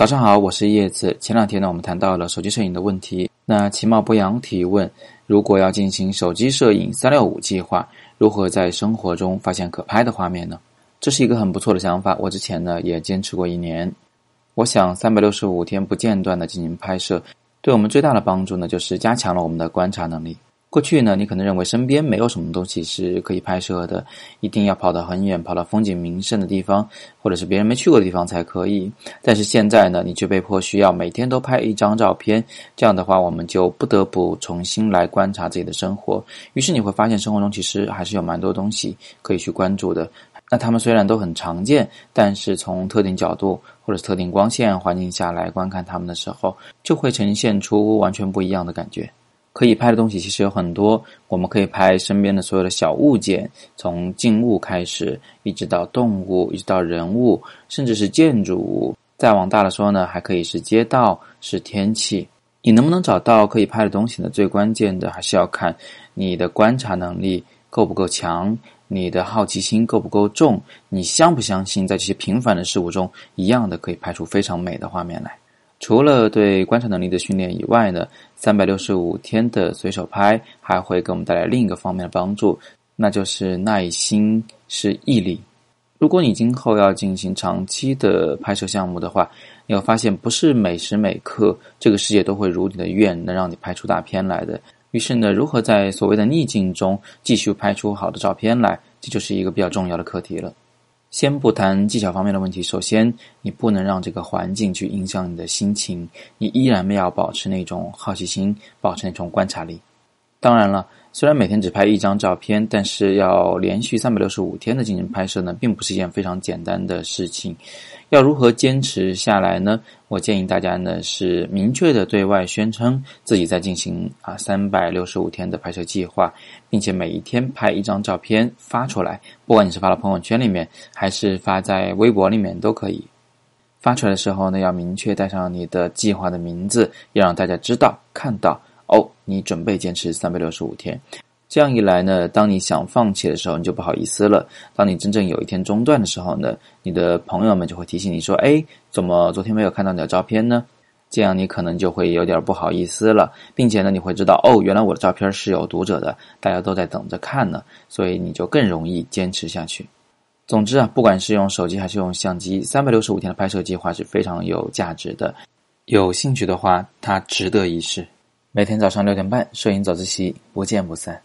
早上好，我是叶子。前两天呢，我们谈到了手机摄影的问题。那其貌不扬提问：如果要进行手机摄影三六五计划，如何在生活中发现可拍的画面呢？这是一个很不错的想法。我之前呢也坚持过一年。我想三百六十五天不间断的进行拍摄，对我们最大的帮助呢，就是加强了我们的观察能力。过去呢，你可能认为身边没有什么东西是可以拍摄的，一定要跑到很远、跑到风景名胜的地方，或者是别人没去过的地方才可以。但是现在呢，你却被迫需要每天都拍一张照片，这样的话，我们就不得不重新来观察自己的生活。于是你会发现，生活中其实还是有蛮多东西可以去关注的。那它们虽然都很常见，但是从特定角度或者是特定光线环境下来观看它们的时候，就会呈现出完全不一样的感觉。可以拍的东西其实有很多，我们可以拍身边的所有的小物件，从静物开始，一直到动物，一直到人物，甚至是建筑物。再往大了说呢，还可以是街道，是天气。你能不能找到可以拍的东西呢？最关键的还是要看你的观察能力够不够强，你的好奇心够不够重，你相不相信在这些平凡的事物中，一样的可以拍出非常美的画面来。除了对观察能力的训练以外呢，三百六十五天的随手拍还会给我们带来另一个方面的帮助，那就是耐心是毅力。如果你今后要进行长期的拍摄项目的话，你会发现不是每时每刻这个世界都会如你的愿，能让你拍出大片来的。于是呢，如何在所谓的逆境中继续拍出好的照片来，这就是一个比较重要的课题了。先不谈技巧方面的问题，首先你不能让这个环境去影响你的心情，你依然要保持那种好奇心，保持那种观察力。当然了，虽然每天只拍一张照片，但是要连续三百六十五天的进行拍摄呢，并不是一件非常简单的事情。要如何坚持下来呢？我建议大家呢是明确的对外宣称自己在进行啊三百六十五天的拍摄计划，并且每一天拍一张照片发出来，不管你是发到朋友圈里面，还是发在微博里面都可以。发出来的时候呢，要明确带上你的计划的名字，要让大家知道看到。哦，你准备坚持三百六十五天，这样一来呢，当你想放弃的时候，你就不好意思了。当你真正有一天中断的时候呢，你的朋友们就会提醒你说：“哎，怎么昨天没有看到你的照片呢？”这样你可能就会有点不好意思了，并且呢，你会知道哦，原来我的照片是有读者的，大家都在等着看呢，所以你就更容易坚持下去。总之啊，不管是用手机还是用相机，三百六十五天的拍摄计划是非常有价值的。有兴趣的话，它值得一试。每天早上六点半，摄影早自习，不见不散。